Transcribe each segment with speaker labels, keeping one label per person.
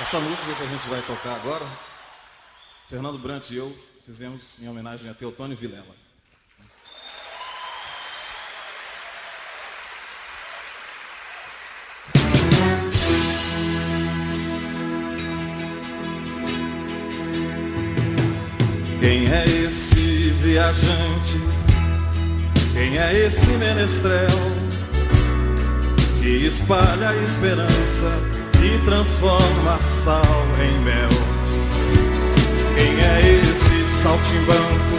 Speaker 1: Essa música que a gente vai tocar agora, Fernando Brant e eu fizemos em homenagem a Teotônio Vilela. Quem é esse viajante? Quem é esse menestrel que espalha a esperança transforma sal em mel? Quem é esse saltimbanco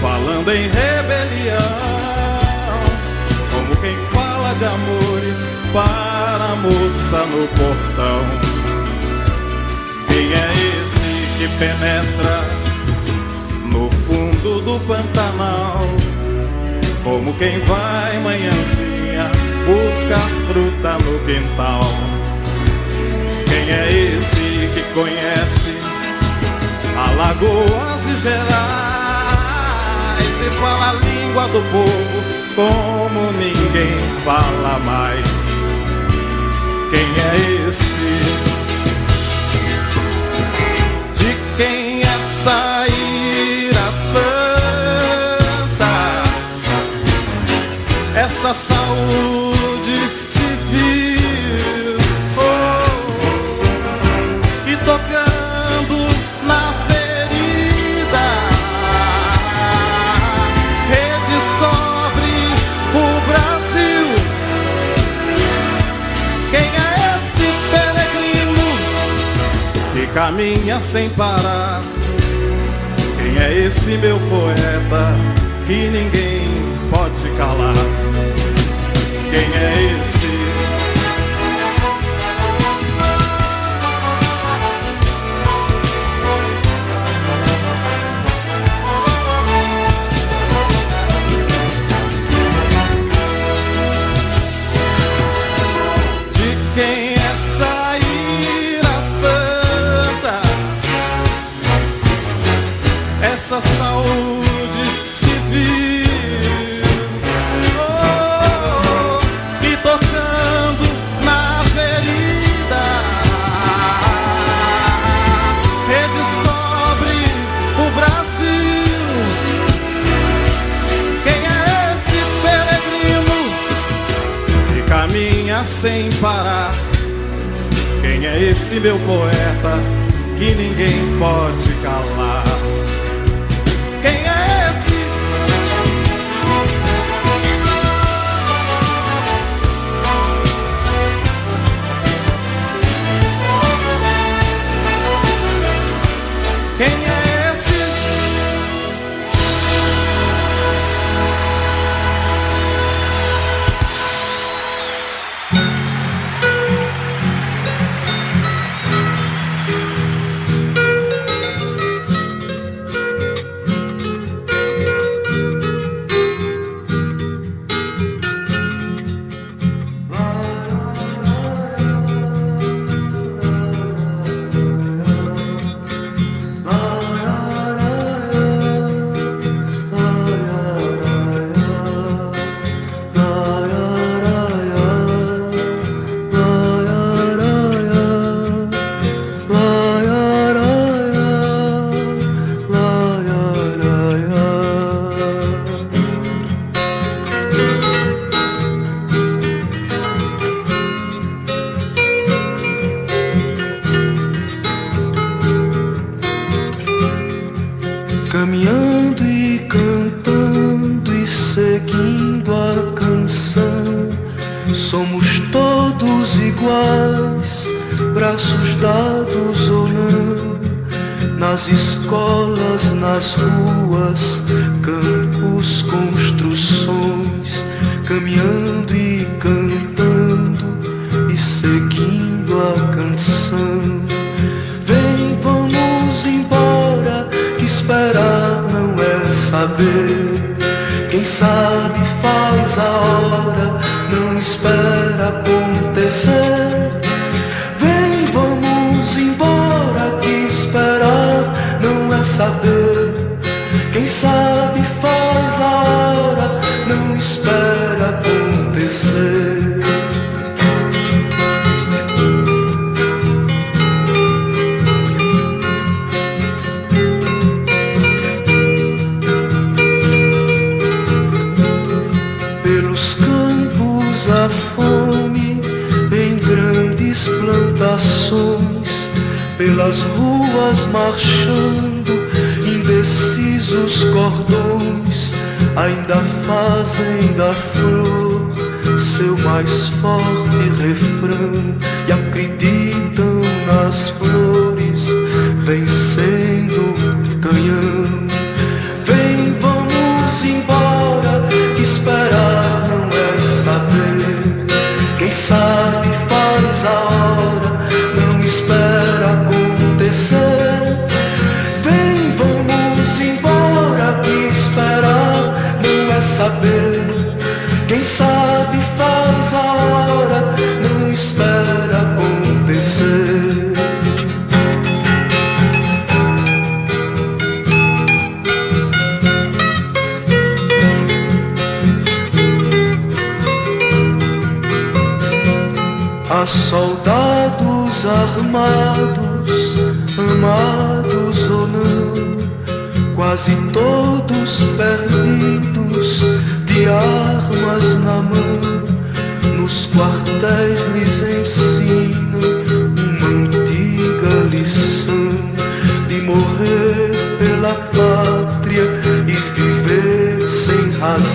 Speaker 1: falando em rebelião? Como quem fala de amores para a moça no portão? Quem é esse que penetra no fundo do Pantanal. Como quem vai manhãzinha buscar fruta no quintal. Quem é esse que conhece Alagoas e Gerais e fala a língua do povo como ninguém fala mais? Quem é esse? Caminha sem parar? Quem é esse meu poeta que ninguém pode calar? Esse meu poeta que ninguém pode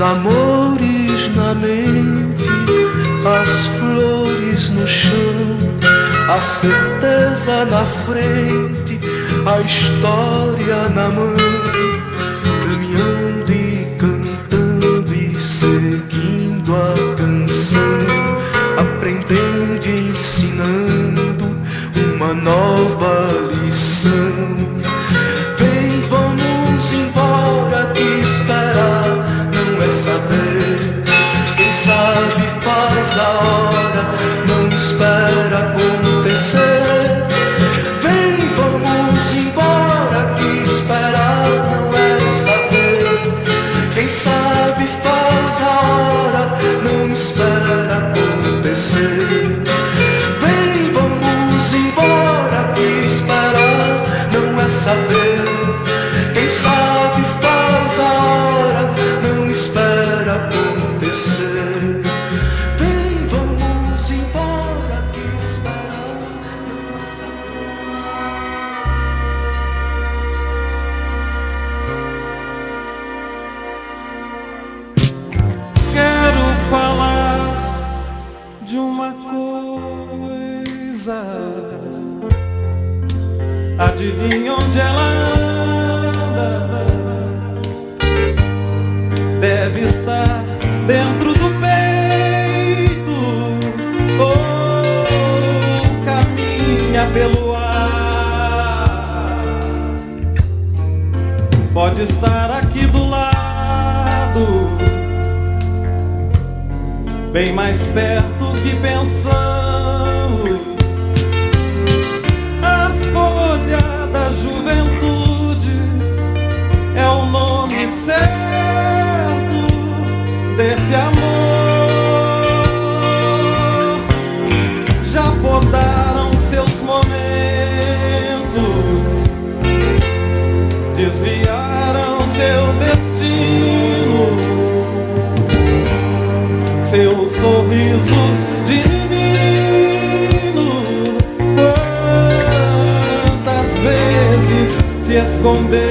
Speaker 1: amores na mente, as flores no chão, a certeza na frente, a história na mão.
Speaker 2: esconder.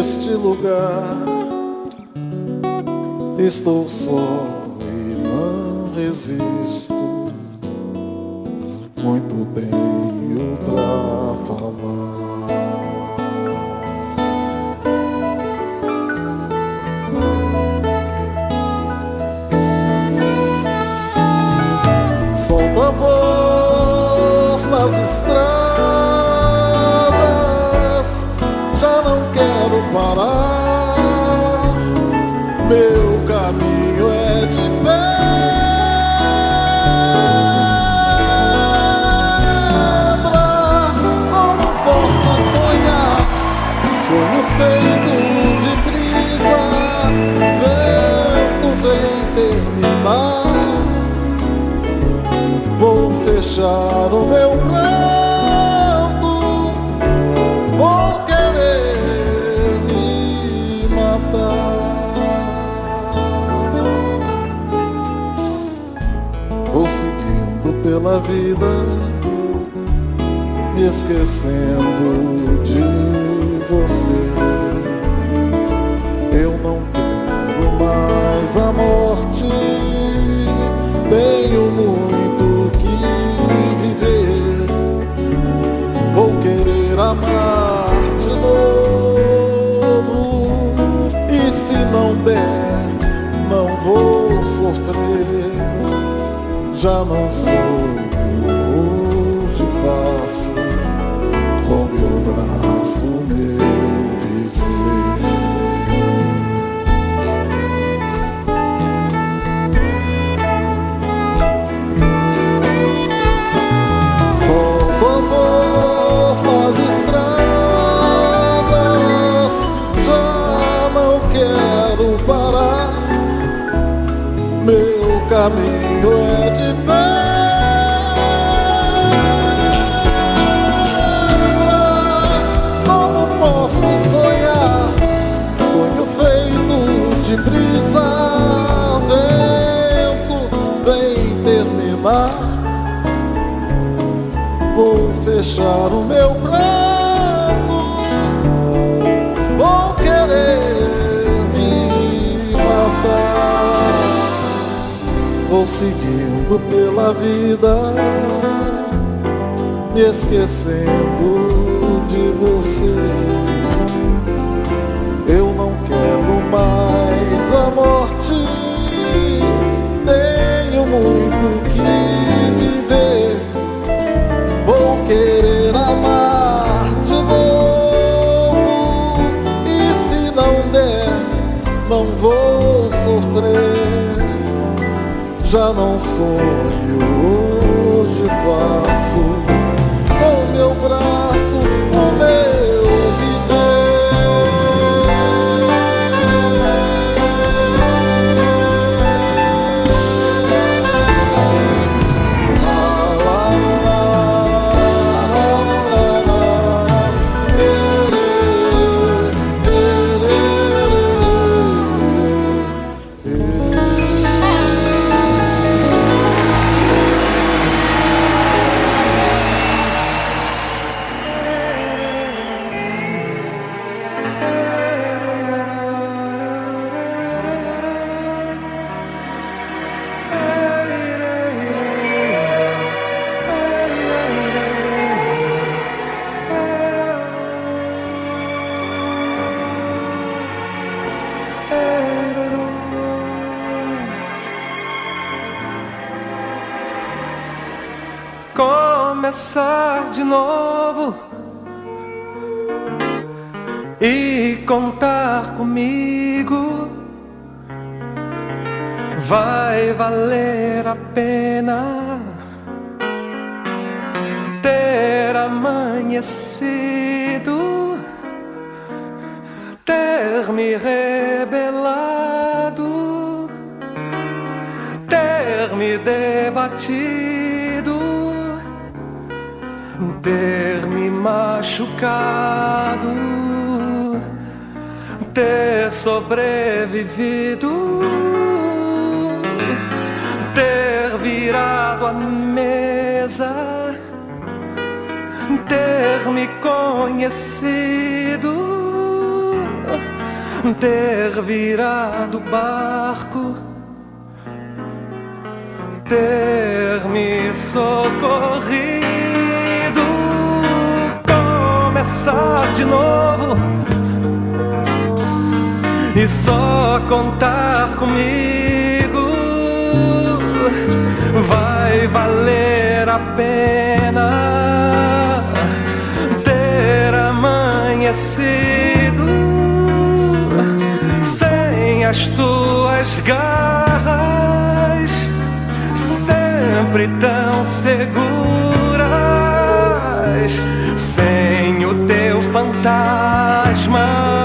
Speaker 2: neste lugar estou só e não resisto. Muito tenho pra falar. Solta a voz nas estrelas. calar o meu pranto, vou querer me matar. Vou seguindo pela vida, me esquecendo de amar de novo. E se não der, não vou sofrer, já não sou. tell é de to. Como posso sonhar? Sonho feito de brisa, vento vem terminar. Vou fechar o meu braço. Vou seguindo pela vida, me esquecendo de você. Eu não quero mais a morte, tenho muito que Já não sonho, hoje faço com meu braço
Speaker 3: contar comigo. Vai valer a pena ter amanhecido sem as tuas garras, sempre tão seguras, sem o teu fantasma,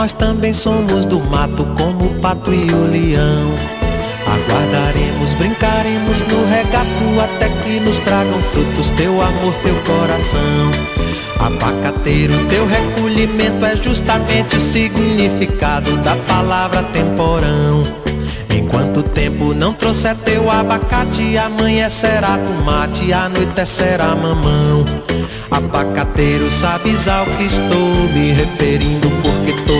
Speaker 4: nós também somos do mato, como o pato e o leão. Aguardaremos, brincaremos no regato, até que nos tragam frutos teu amor, teu coração. Abacateiro, teu recolhimento é justamente o significado da palavra temporão. Enquanto o tempo não trouxer teu abacate, amanhã será tomate, anoitecerá mamão. Abacateiro, sabes ao que estou me referindo, porque todo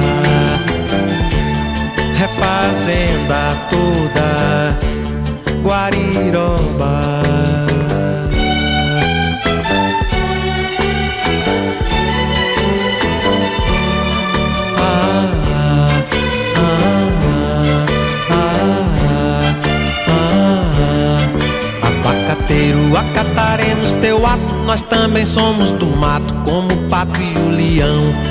Speaker 4: refazenda toda, Guariroba. acataremos teu ato, nós também somos do mato, como o pato e o leão.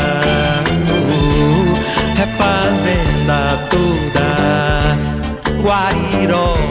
Speaker 4: refazenda toda, Guariroba.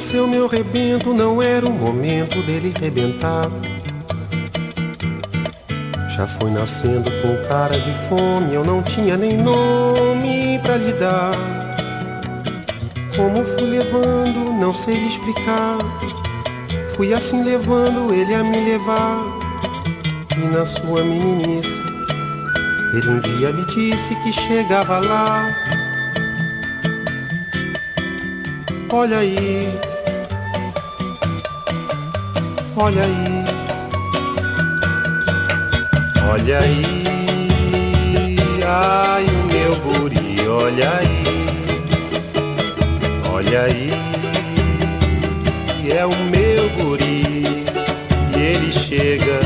Speaker 5: nasceu meu rebento, não era o momento dele rebentar. Já foi nascendo com cara de fome, eu não tinha nem nome pra lhe dar. Como fui levando, não sei lhe explicar. Fui assim levando ele a me levar. E na sua meninice, ele um dia me disse que chegava lá. Olha aí, olha aí, olha aí, ai o meu guri, olha aí, olha aí, é o meu guri, e ele chega,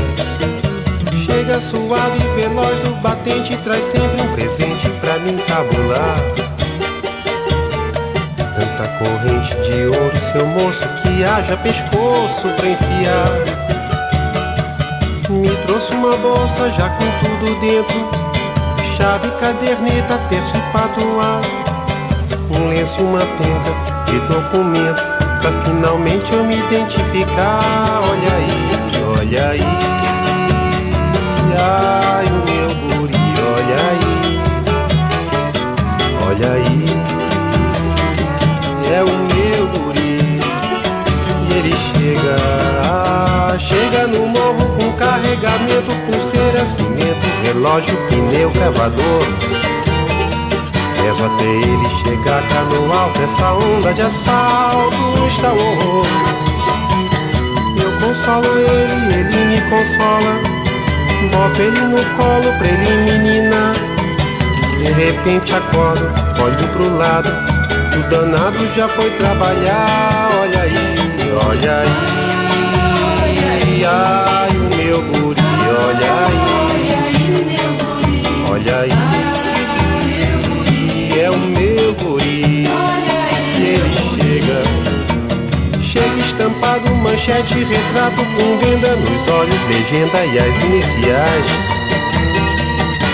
Speaker 5: chega suave e veloz do batente, traz sempre um presente pra me encabular tanta corrente de ouro, seu moço, que haja pescoço pra enfiar. Me trouxe uma bolsa já com tudo dentro, chave, caderneta, terço e patuá. Um lenço uma penca de documento, pra finalmente eu me identificar. Olha aí, olha aí, ai o meu guri, olha aí, olha aí é o meu ele chega, chega no morro com carregamento, pulseira, cimento, relógio, pneu, gravador. Levo até ele chegar cá no alto, essa onda de assalto está o horror. Eu consolo ele, ele me consola. Boto ele no colo pra ele menina. De repente acordo, olho pro lado o danado já foi trabalhar, olha olha aí. Ai, o meu guri, olha aí. Olha aí. É o meu guri. E ele chega. Chega estampado, manchete, retrato com venda nos olhos, legenda e as iniciais.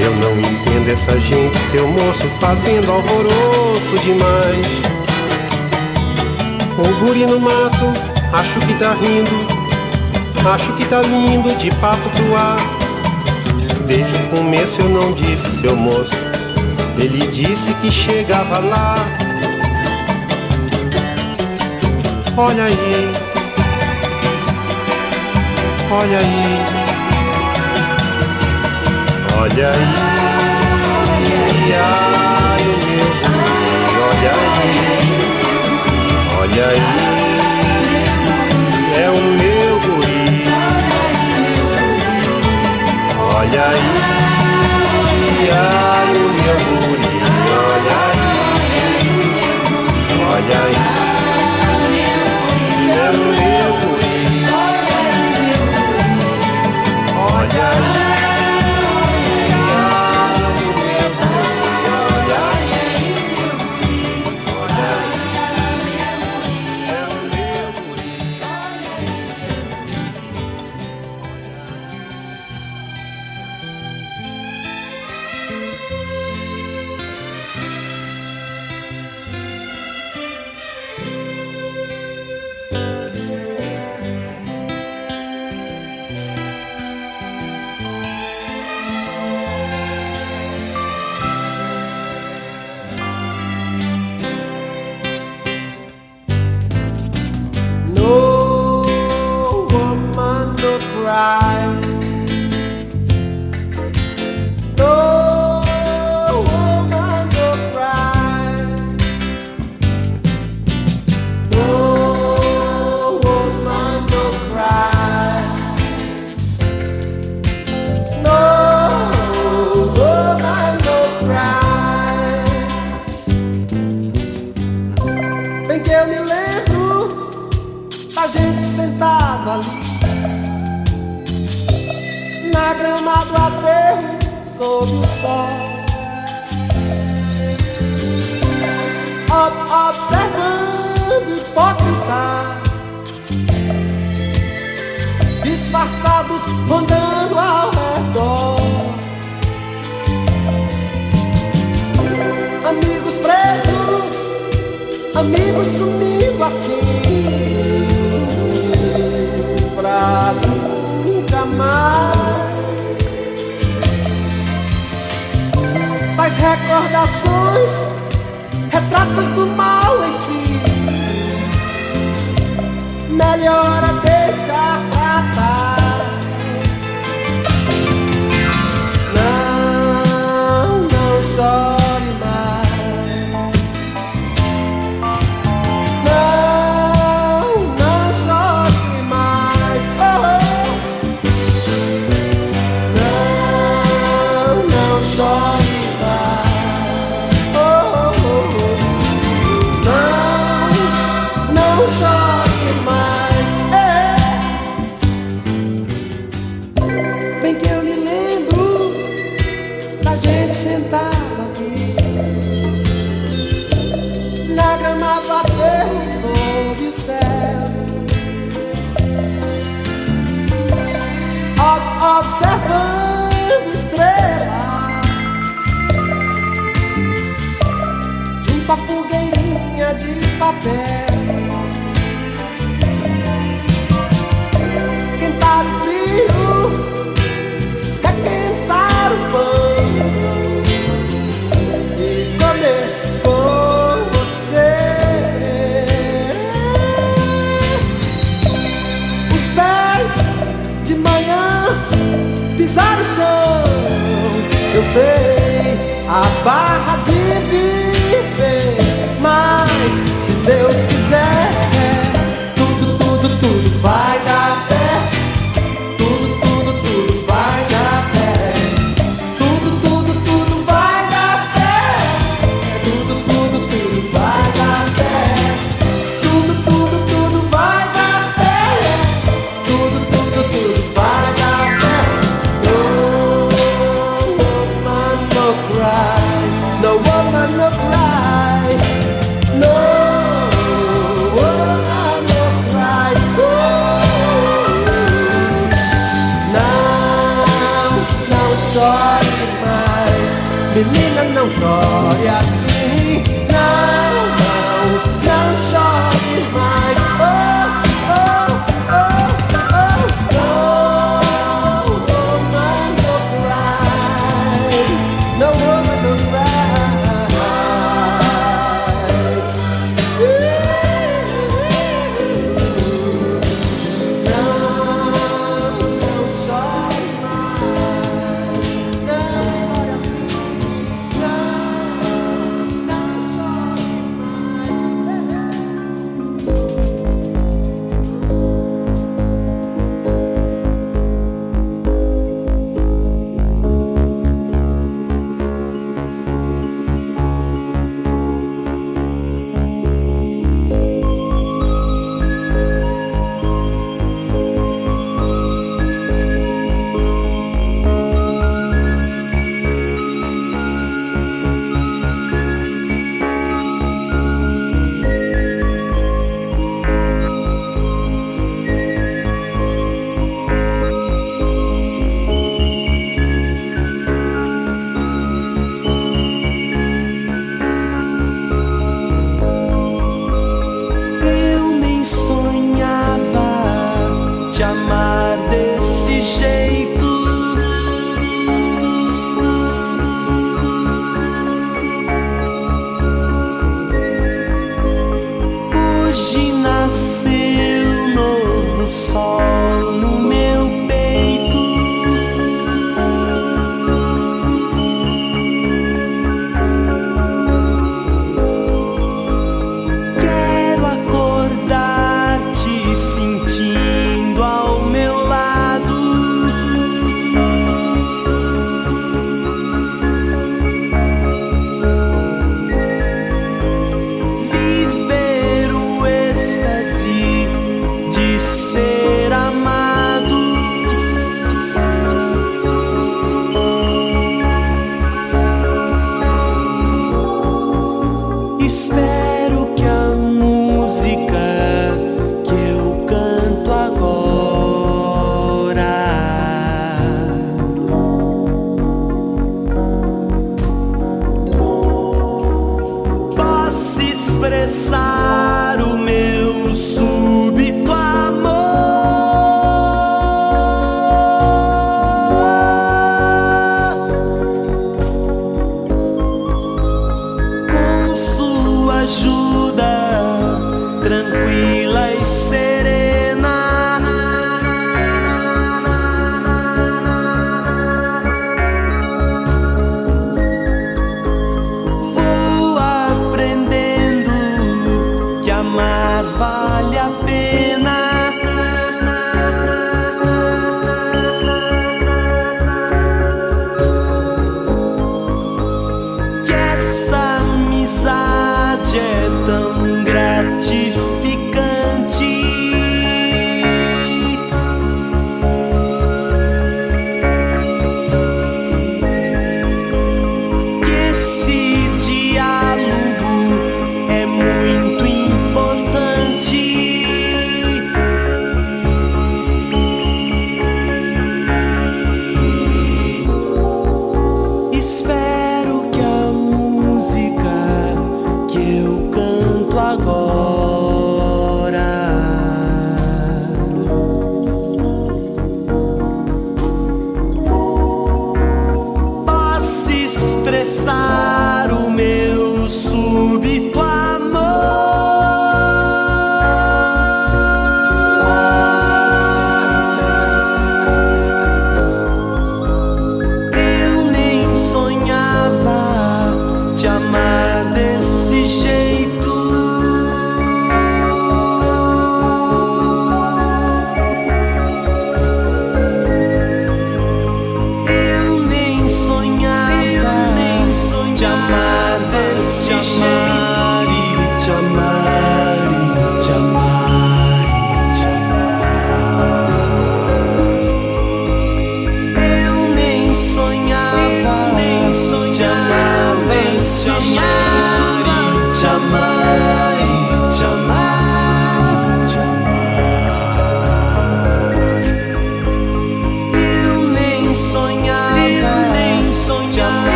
Speaker 5: Eu não entendo essa gente, seu moço, fazendo alvoroço demais. O guri no mato, acho que tá rindo, acho que tá lindo de papo pro ar. Desde o começo eu não disse, seu moço, ele disse que chegava lá. Olha aí, olha aí. Olha aí, ai o meu olha aí, olha aí, é o meu guri. Olha aí, ai o meu guri, olha aí, olha aí, é o meu guri. Olha aí.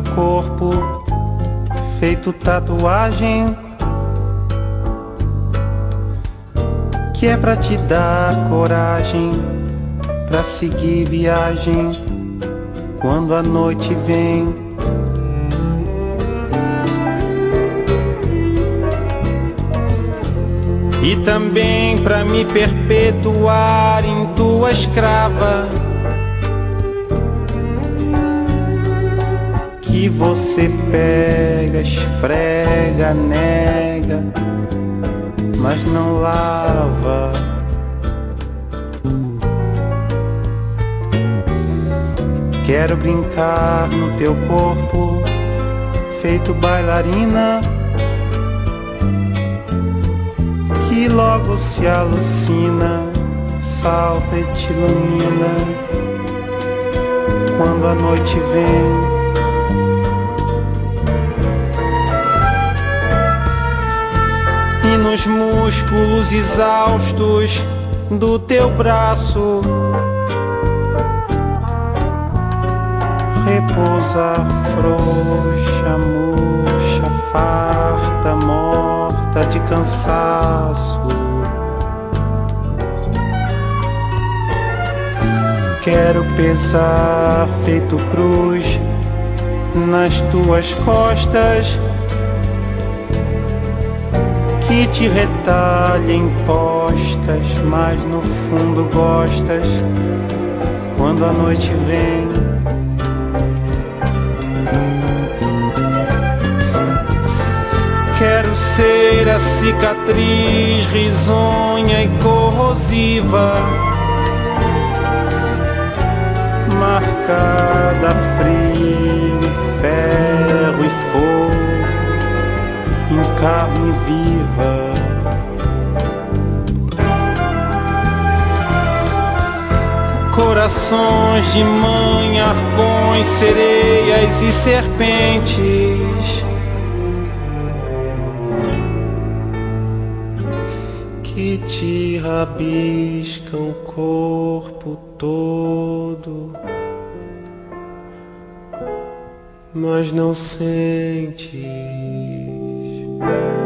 Speaker 5: Teu corpo, feito tatuagem. Que é pra te dar coragem, pra seguir viagem quando a noite vem. E também pra me perpetuar em tua escrava. Que você pega, esfrega, nega, mas não lava. Quero brincar no teu corpo, feito bailarina, que logo se alucina, salta e te ilumina quando a noite vem. Nos músculos exaustos do teu braço repousa frouxa, murcha, farta, morta de cansaço. Quero pesar feito cruz nas tuas costas que te retalhem postas, mas no fundo gostas quando a noite vem. Quero ser a cicatriz risonha e corrosiva, marcada frio, ferro e fogo em carne viva. Corações de mãe, arpões, sereias e serpentes que te rabiscam o corpo todo, mas não sentes.
Speaker 6: É,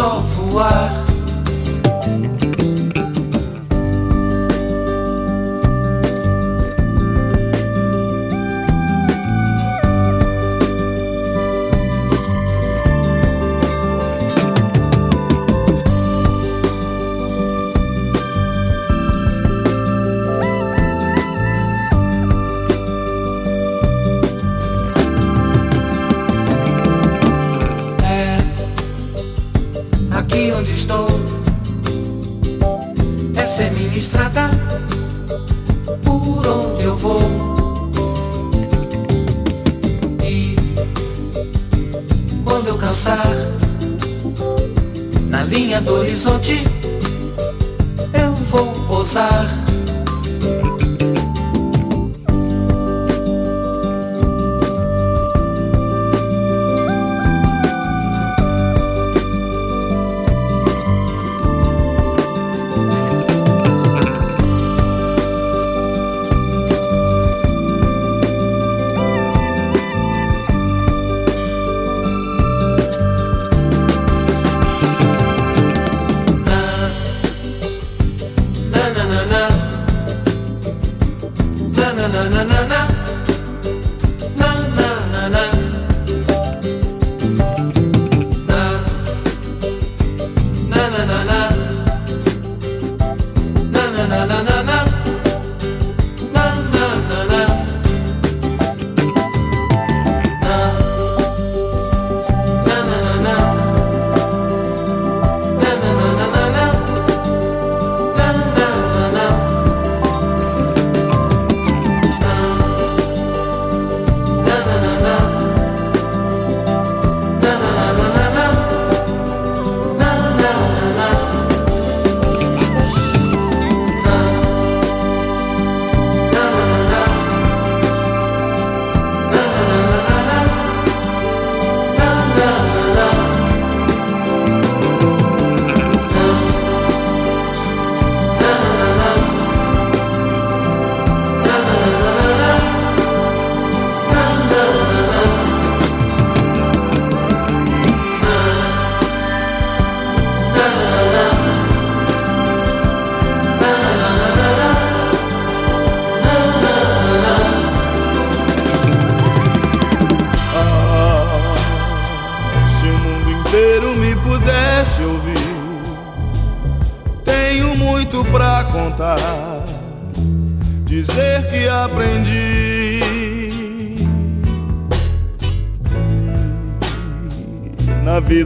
Speaker 7: só voar.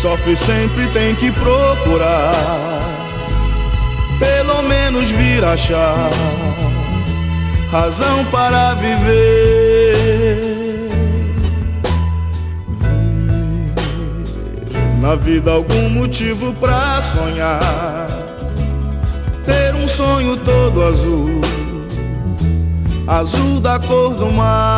Speaker 8: Sofre sempre tem que procurar, pelo menos vir achar razão para viver. na vida algum motivo pra sonhar, ter um sonho todo azul, azul da cor do mar.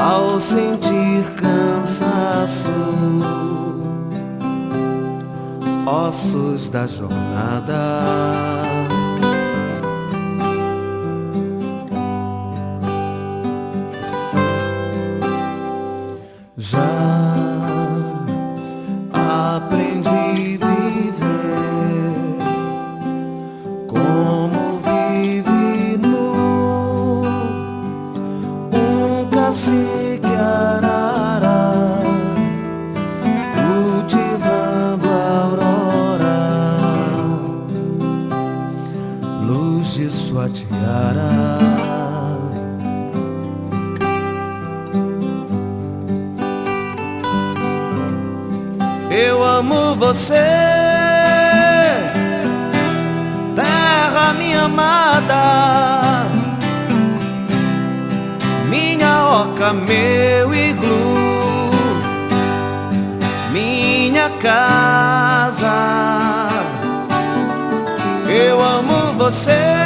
Speaker 4: ao sentir cansaço, ossos da jornada. Você, terra minha amada, minha oca, meu iglu, minha casa. Eu amo você,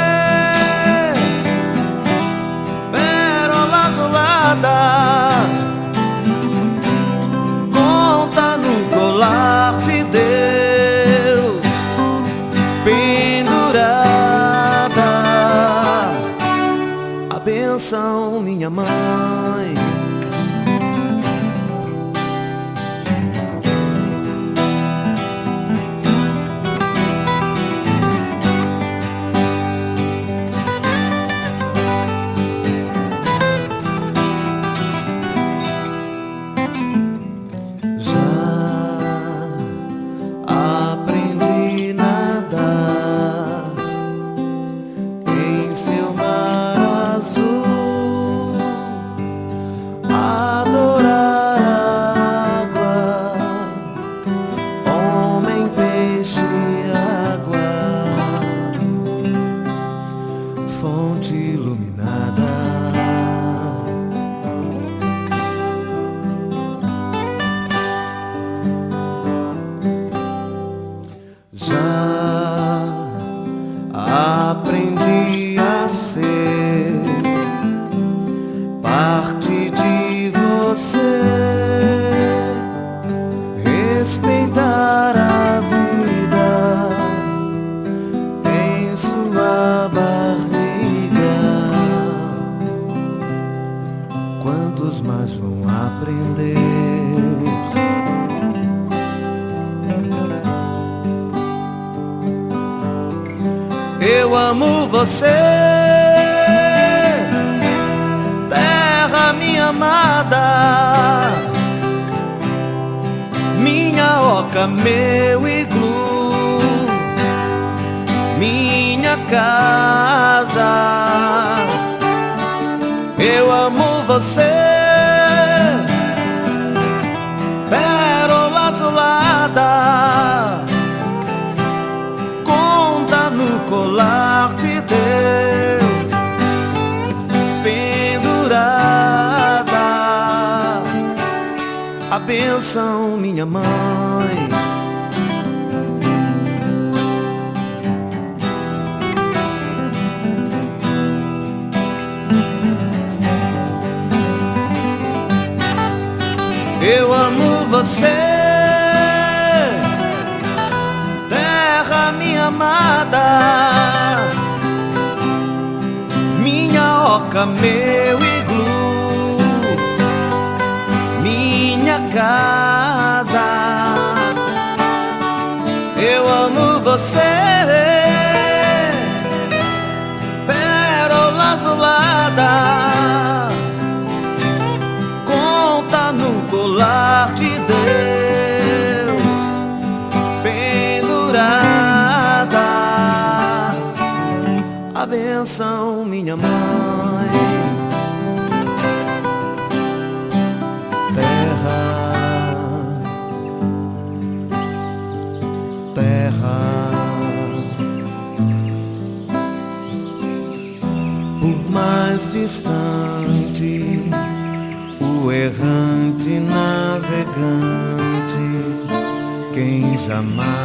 Speaker 4: benção minha mãe. Eu amo você, terra minha amada. Toca meu iglu, minha casa. Você, distante, o errante navegante, quem jamais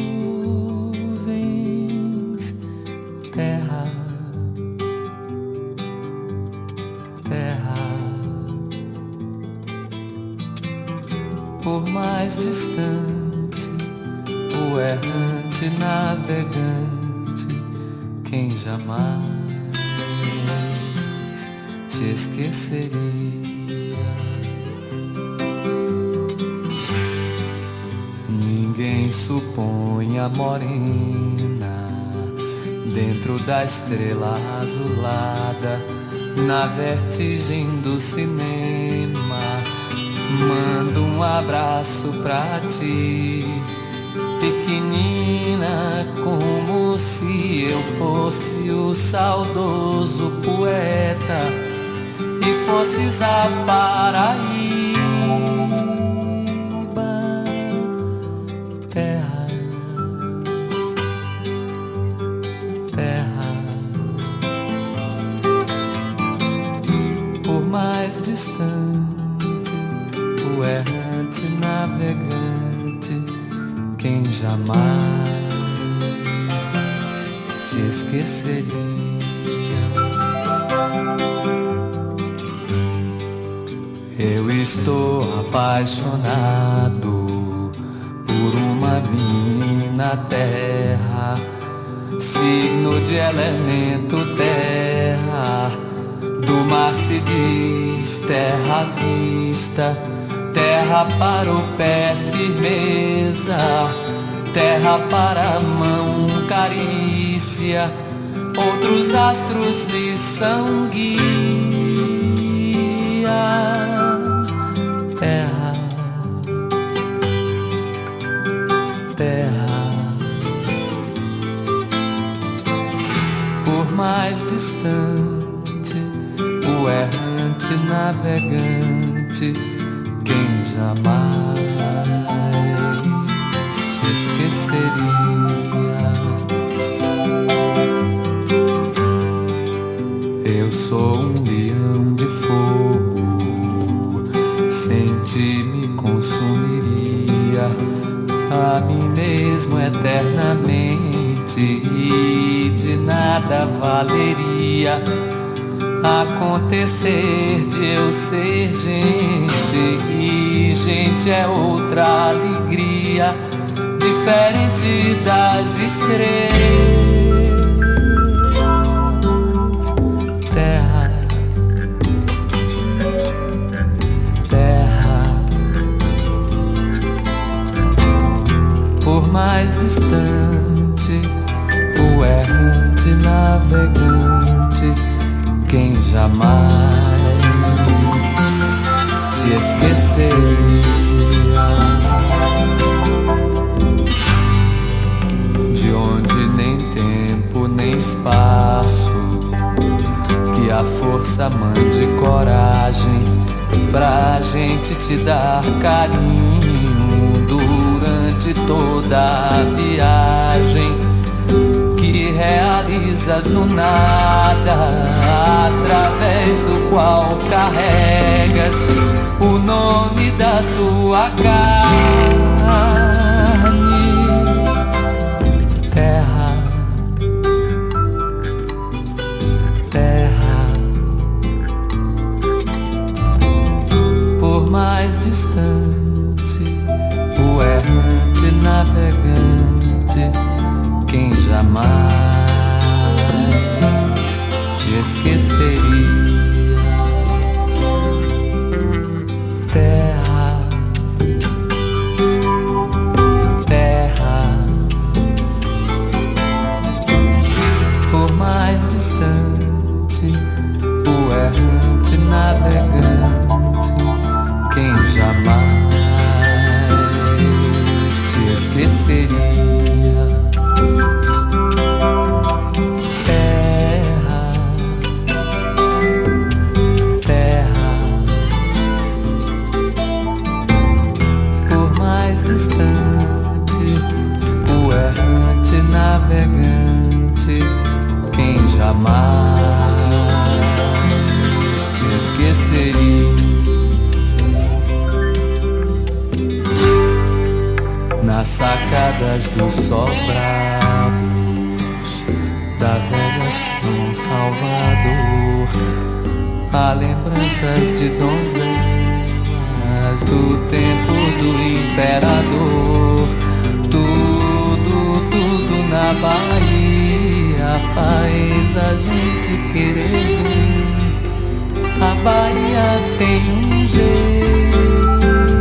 Speaker 6: mais distante, o errante navegante, quem jamais te esqueceria. Ninguém supõe a morena dentro da estrela azulada, na vertigem do cinema. Mando um abraço pra ti, pequenina, como se eu fosse o saudoso poeta e fosses a Paraíba. terra, terra, por mais distante, esqueceria. Eu estou apaixonado por uma menina terra, signo de elemento terra, do mar se diz terra vista, terra para o pé firmeza, terra para a mão outros astros lhe são guia. Terra, terra, por mais distante, o errante navegante, quem jamais te esqueceria. De nada valeria acontecer de eu ser gente. E gente é outra alegria diferente das estrelas. Terra, terra, por mais distante, quem jamais te esqueceria. De onde nem tempo nem espaço que a força mande coragem pra gente te dar carinho durante toda a viagem realizas no nada, através do qual carregas o nome da tua carne. Terra, terra, por mais distante, o errante navegante, quem jamais te esqueceria. Terra, terra. por mais distante, o errante navegante,
Speaker 9: sacadas dos sobrados da velha São Salvador, há lembranças de donzelas do tempo do imperador. Tudo, tudo na Bahia faz a gente querer A Bahia tem um jeito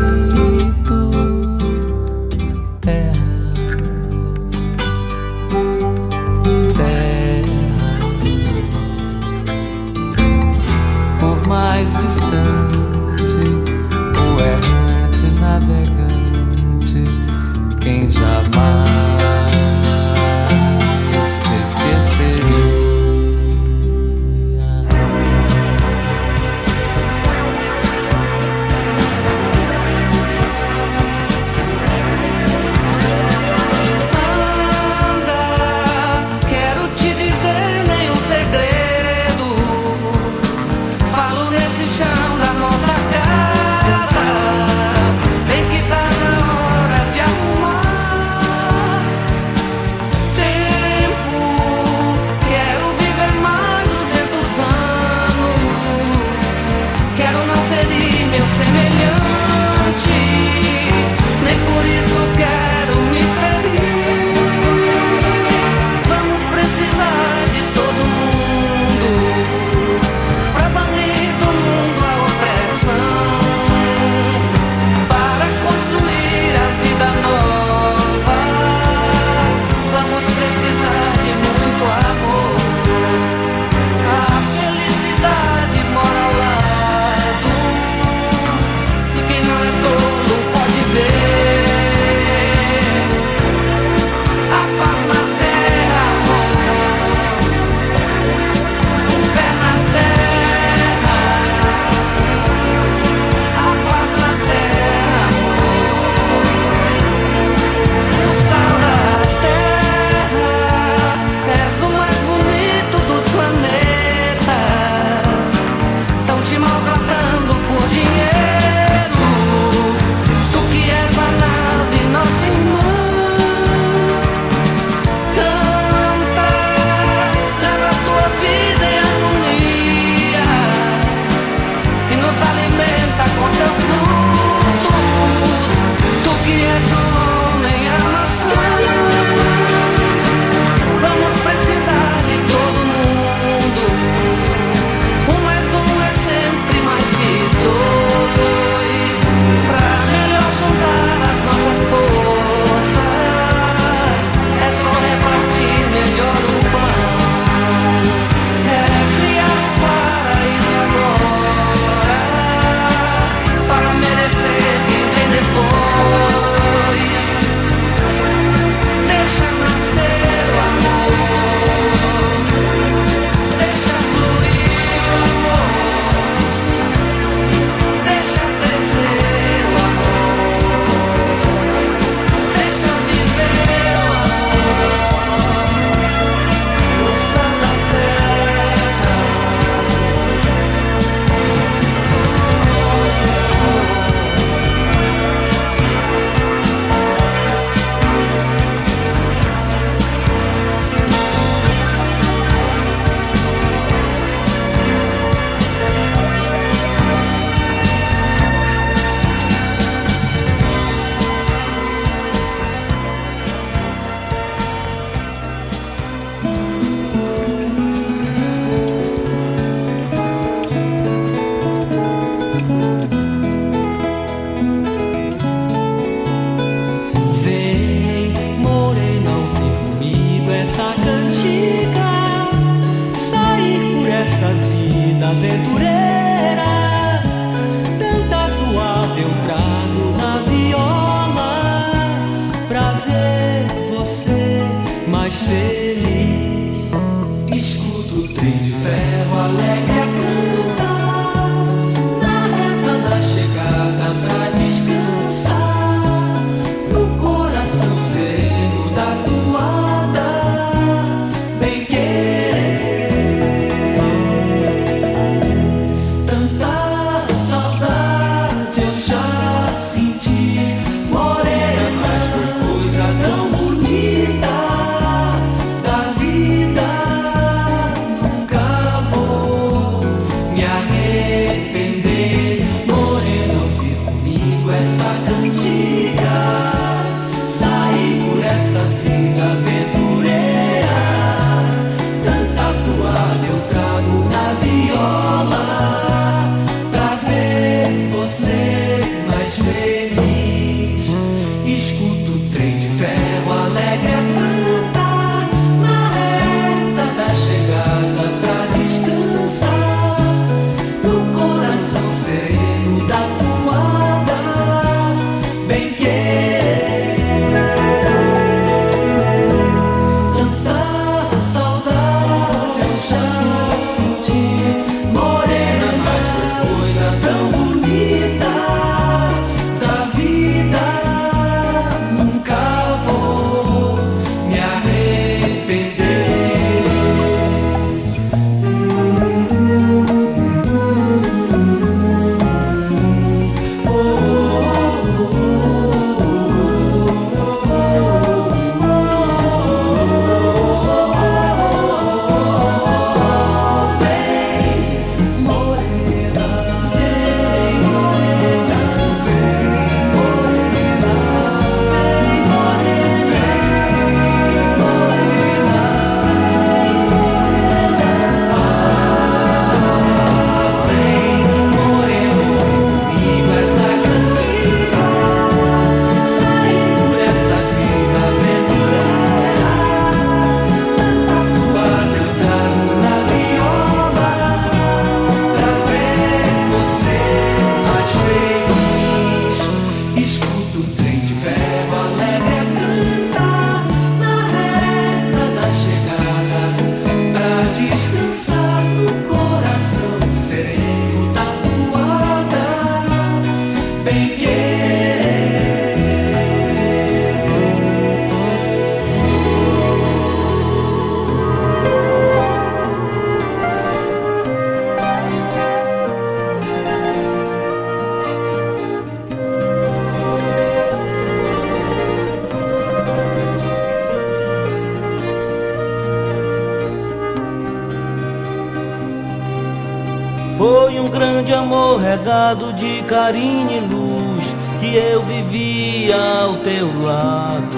Speaker 10: de carinho e luz que eu vivia ao teu lado,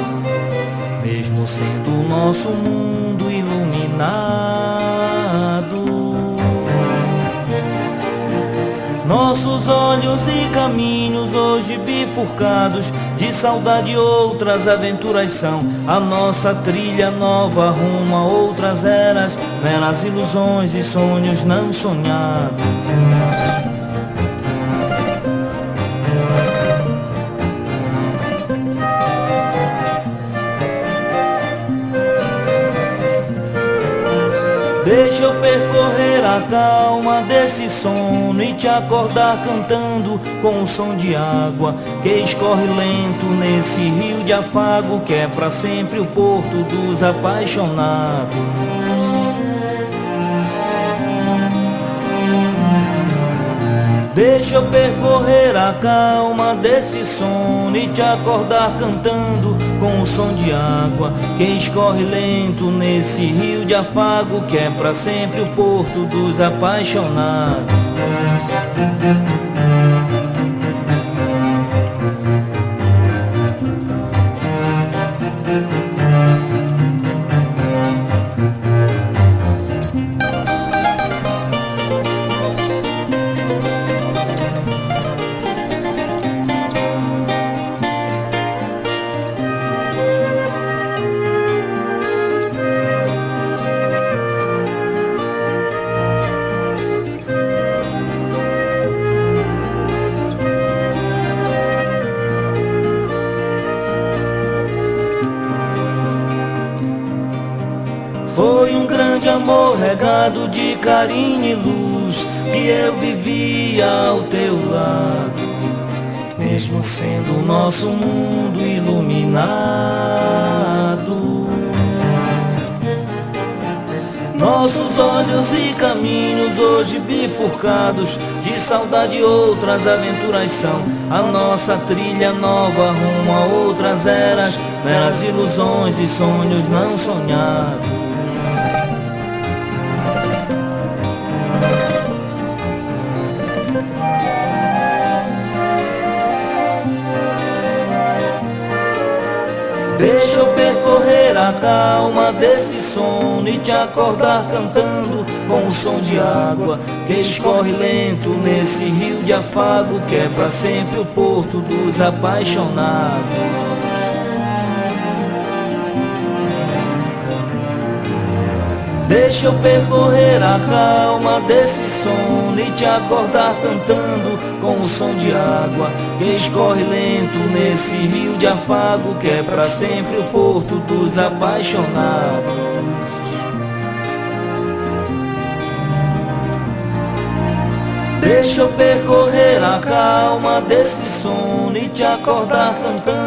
Speaker 10: mesmo sendo o nosso mundo iluminado. Nossos olhos e caminhos hoje bifurcados De saudade outras aventuras são A nossa trilha nova rumo a outras eras Meras ilusões e sonhos não sonhados a calma desse sono e te acordar cantando com um som de água que escorre lento nesse rio de afago que é para sempre o porto dos apaixonados. Deixa eu percorrer a calma desse sono e te acordar cantando o som de água que escorre lento nesse rio de afago que é para sempre o porto dos apaixonados. Regado de carinho e luz que eu vivia ao teu lado, mesmo sendo o nosso mundo iluminado. Nossos olhos e caminhos hoje bifurcados De saudade outras aventuras são A nossa trilha nova rumo a outras eras Meras ilusões e sonhos não sonhados Deixa eu percorrer a calma desse sono e te acordar cantando com um som de água que escorre lento nesse rio de afago que é para sempre o porto dos apaixonados. Deixa eu percorrer a calma desse sono e te acordar cantando com o som de água. Que escorre lento nesse rio de afago que é para sempre o porto dos apaixonados. Deixa eu percorrer a calma desse sono e te acordar cantando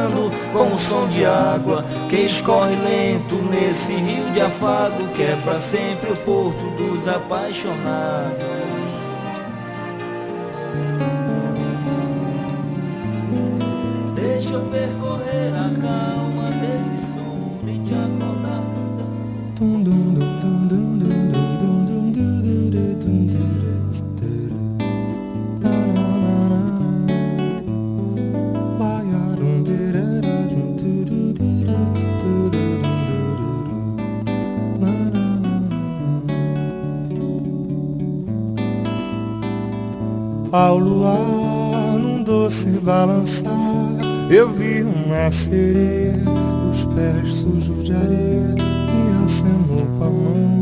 Speaker 10: com o som de água que escorre lento nesse rio de afago que é para sempre o porto dos apaixonados. Eu
Speaker 11: vi uma sereia, os pés sujos de areia, me acenou com a mão.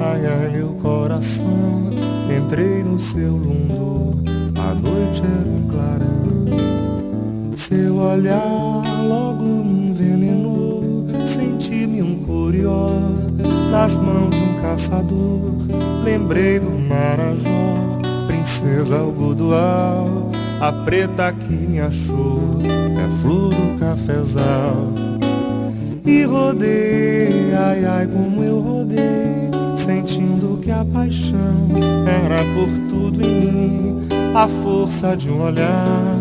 Speaker 11: Ai, ai, meu coração, entrei no seu lundo, a noite era um clarão. Seu olhar logo me envenenou, senti-me um curió, nas mãos um caçador, lembrei do Marajó princesa algodoal, a preta que me achou, é flor do cafezal. E rodei, ai ai como eu rodei, sentindo que a paixão era por tudo em mim, a força de um olhar,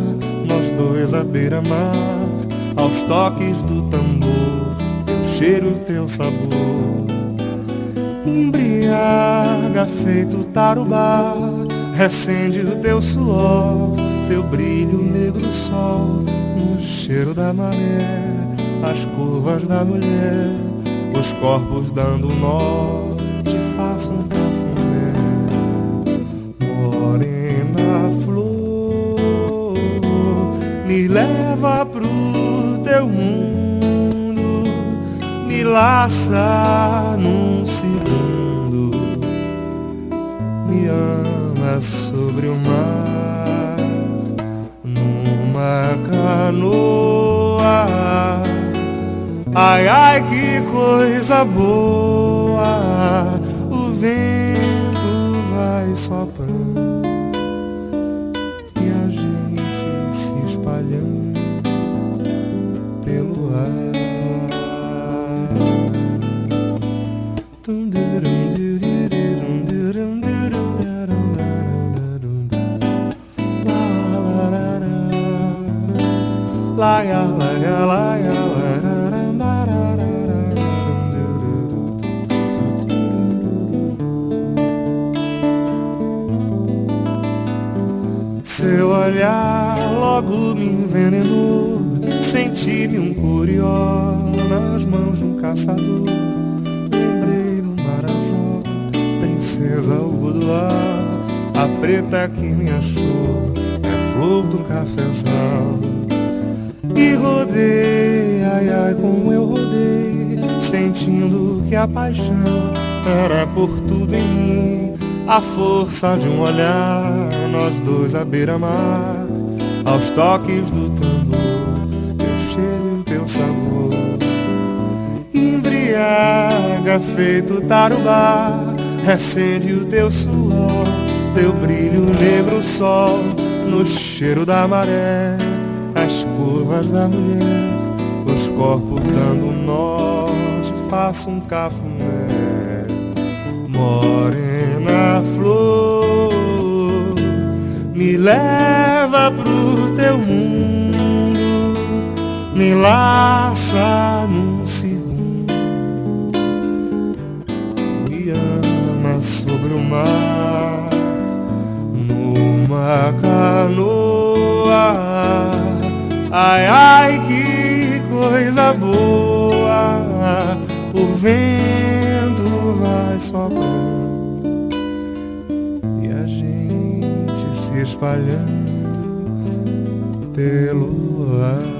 Speaker 11: nós dois à beira-mar, aos toques do tambor, teu cheiro, teu sabor. Embriaga feito tarubá Recende o teu suor, teu brilho negro sol, no cheiro da maré, as curvas da mulher, os corpos dando nó, te faço um cafuné. Morena flor, me leva pro teu mundo, me laça num segundo, me ama sobre o mar, numa canoa. Ai, ai, que coisa boa, o vento vai soprando Seu olhar logo me envenenou Senti-me um curió nas mãos de um caçador. Lembrei do Marajó, princesa Uruá A preta que me achou é flor do cafezal rodei, ai ai como eu rodei Sentindo que a paixão era por tudo em mim. A força de um olhar, nós dois à beira-mar. Aos toques do tambor, teu cheiro teu sabor. Embriaga feito tarubá Recende o teu suor Teu brilho negro sol No cheiro da maré curvas da mulher Os corpos dando nó Te faço um cafuné. Morena flor Me leva pro teu mundo Me laça num segundo. Me ama sobre o mar Numa canoa Ai, ai, que coisa boa. O vento vai soprando E a gente se espalhando pelo ar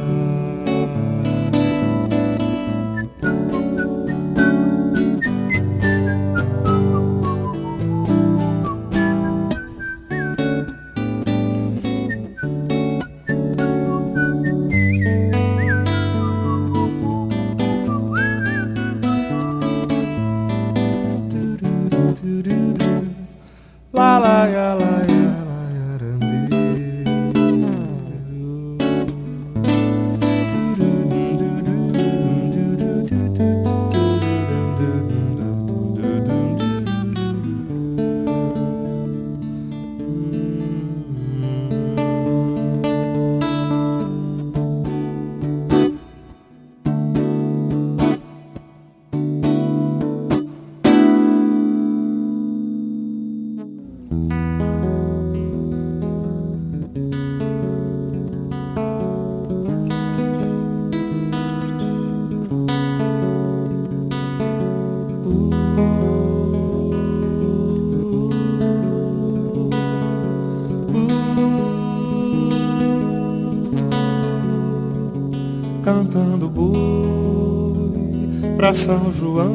Speaker 11: São João.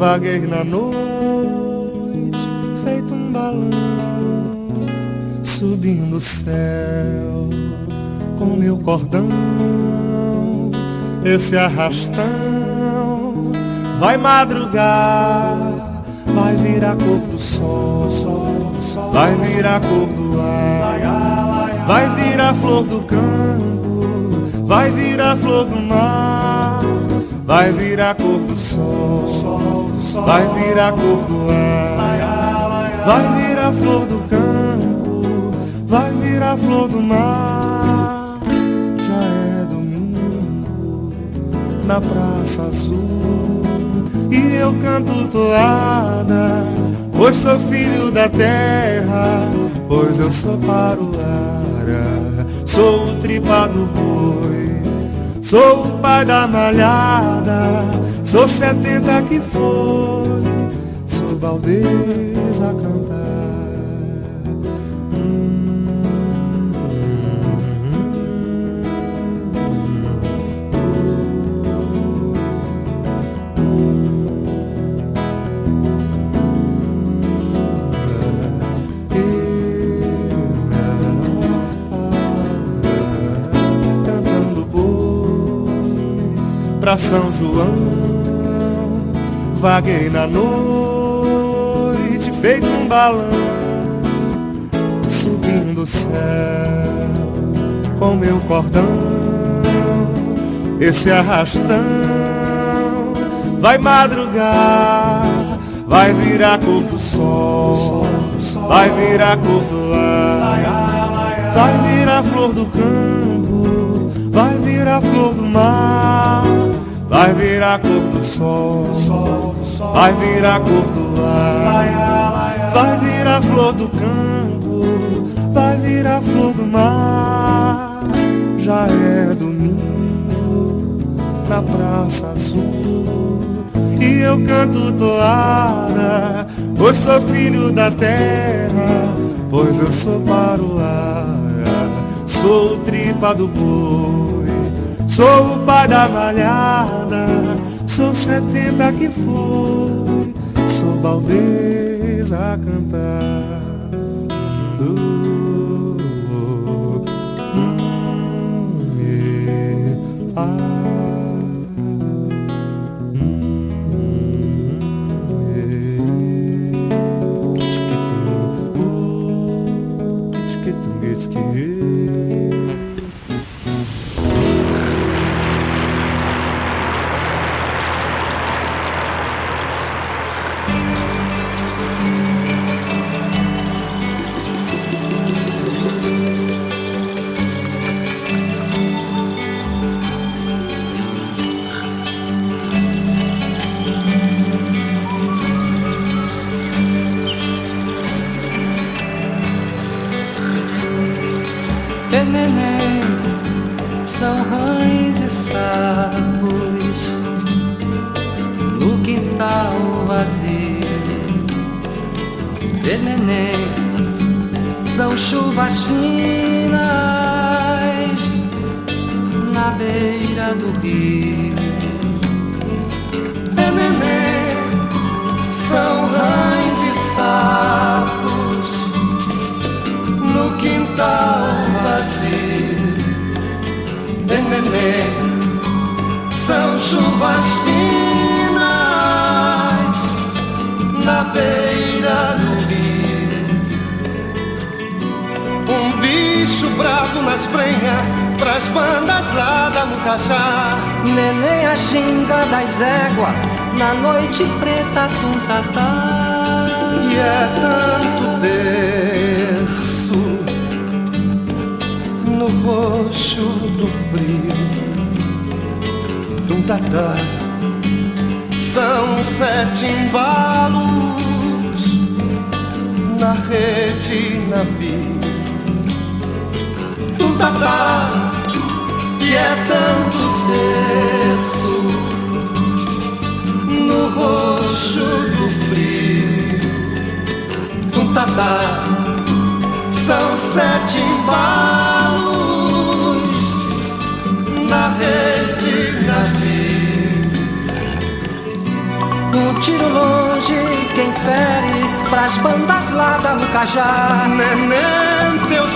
Speaker 11: Vaguei na noite feito um balão Subindo o céu com meu cordão Esse arrastão. Vai madrugar Vai virar cor do sol, vai virar cor do ar Vai virar flor do campo, vai virar flor do mar Vai virar cor do sol, vai virar cor do ar. Vai virar flor do campo, vai virar flor do mar. Já é domingo na Praça Azul. E eu canto toada pois sou filho da terra, pois eu sou paruara, sou o tripa do boi, sou o pai da malhada, sou setenta que foi, sou baldez a pra São João. Vaguei na noite, feito um balão, subindo o céu com meu cordão. Esse arrastão vai madrugar, vai virar cor do sol, vai virar cor do ar, vai virar flor do campo, vai virar flor do mar, vai virar cor do sol, vai virar cor do ar, vai virar flor do campo, vai virar flor do mar. Já é domingo na Praça Azul. E eu canto toada, pois sou filho da terra, pois eu sou paruara, sou tripa do boi, sou o pai da malhada, sou setenta que foi, sou baldez a cantar.
Speaker 9: Neném, são chuvas finas na beira do rio. Neném, são rães e sapos no quintal vazio. Nenê, são chuvas finas
Speaker 12: bicho bravo nas prenhas, pras bandas lá da Mucajá.
Speaker 9: Neném a ginga das éguas na noite preta tuntatá.
Speaker 12: E é tanto terço no roxo do frio. Tum tatá. São sete embalos na rede navio. Tatá. E é tanto terço no roxo do frio. Tum tatá. São sete embalos na rede navio.
Speaker 9: Um tiro longe, quem fere pras bandas lá da Mucajá.
Speaker 12: Neném, teus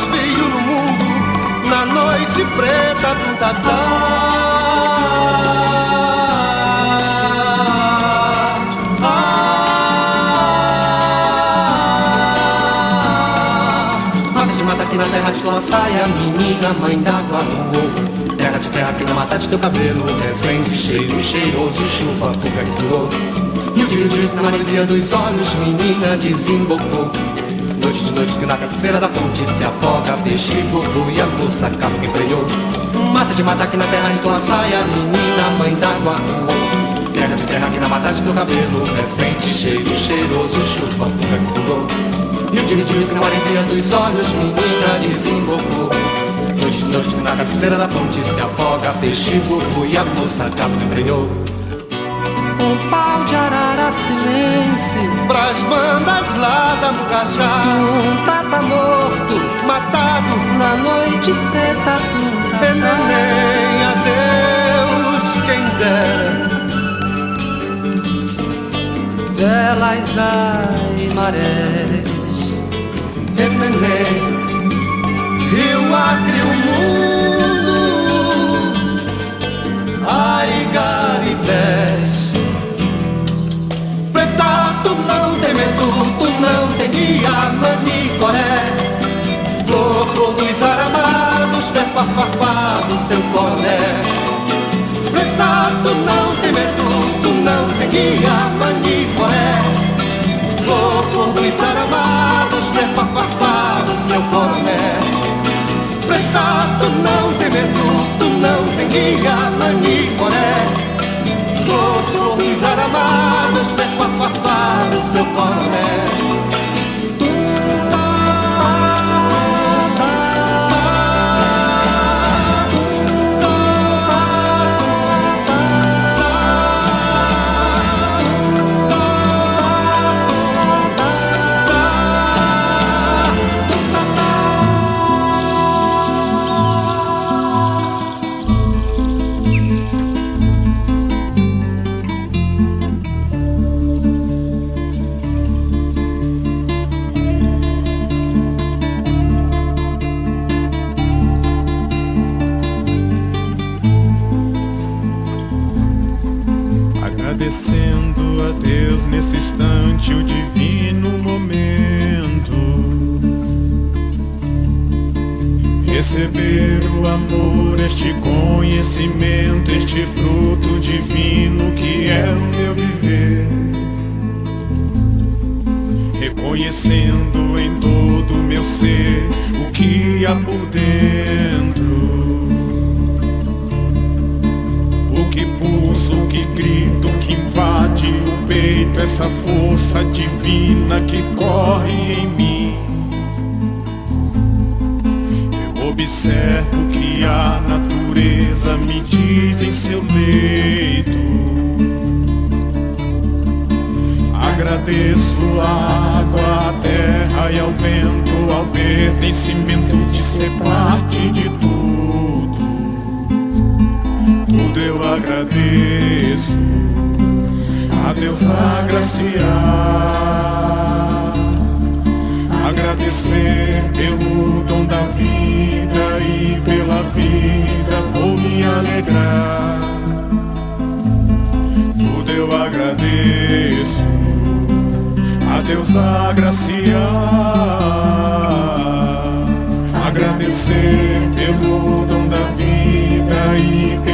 Speaker 12: noite preta do
Speaker 9: Ave de mata aqui na terra de tua saia, menina, mãe d'água no morro. Terra de terra aqui na mata de teu cabelo, recente, cheiro, cheiroso, chuva, fuga e furor. Rio de rio na maresia dos olhos, menina, desembocou. Noite de noite que na cabeceira da ponte se afoga, peixe, gordo e a moça capa que emprenhou. Mata de mata aqui na terra em tua saia, menina, mãe d'água
Speaker 4: terra de terra aqui na mata de teu cabelo Recente, cheio, cheiroso, chupa, fuga que fugou E o direitinho que na maresia dos olhos Menina desembocou Noite de noite na cabeceira da ponte Se afoga, peixe, burro e a moça cabo embrenhou
Speaker 9: um pau de arara silêncio
Speaker 12: Pras bandas lá da Mucachá
Speaker 9: Um tata morto,
Speaker 12: matado.
Speaker 9: Na noite preta
Speaker 12: tunda Neném, adeus, quem dera
Speaker 9: Velas, ai, marés.
Speaker 12: Neném, Rio Acre, o mundo. Ai, Garibés não tem guia, manicoré Louco dos aramados, fé farpado, seu corné. Preta, tu não tem medo, tu não tem guia, manicoré Louco dos aramados, fé farpado, seu corné. Preta, tu não tem medo, tu não tem guia, manicoré Louco dos aramados, fé farpado, seu corné
Speaker 13: receber o amor, este conhecimento, este fruto divino que é o meu viver. Reconhecendo em todo o meu ser o que há por dentro. Pulsa, o que grita, o que invade o peito, essa força divina que corre em mim Observo que a natureza me diz em seu leito. Agradeço a água, a terra e ao vento, ao pertencimento de ser parte de tudo. Tudo eu agradeço, a Deus agraciar agradecer pelo dom da vida e pela vida vou me alegrar. Tudo eu agradeço, a Deus agraciar. Agradecer pelo dom da vida e pela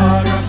Speaker 14: Saga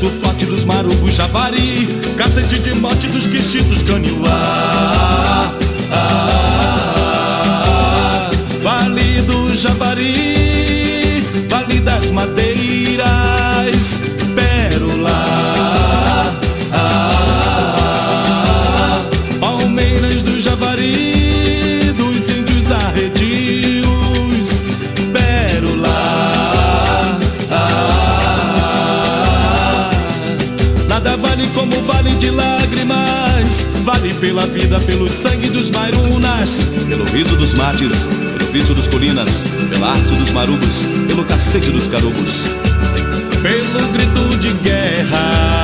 Speaker 14: Braço forte dos marugos javari. Cacete de morte dos quichitos canilá vida pelo sangue dos marunas, pelo riso dos mates, pelo piso dos colinas, pela arte dos marugos, pelo cacete dos carugos, pelo grito de guerra.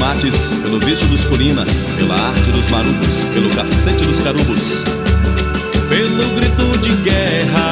Speaker 14: mates, pelo vício dos colinas, pela arte dos marucos, pelo cacete dos carubos, pelo grito de guerra.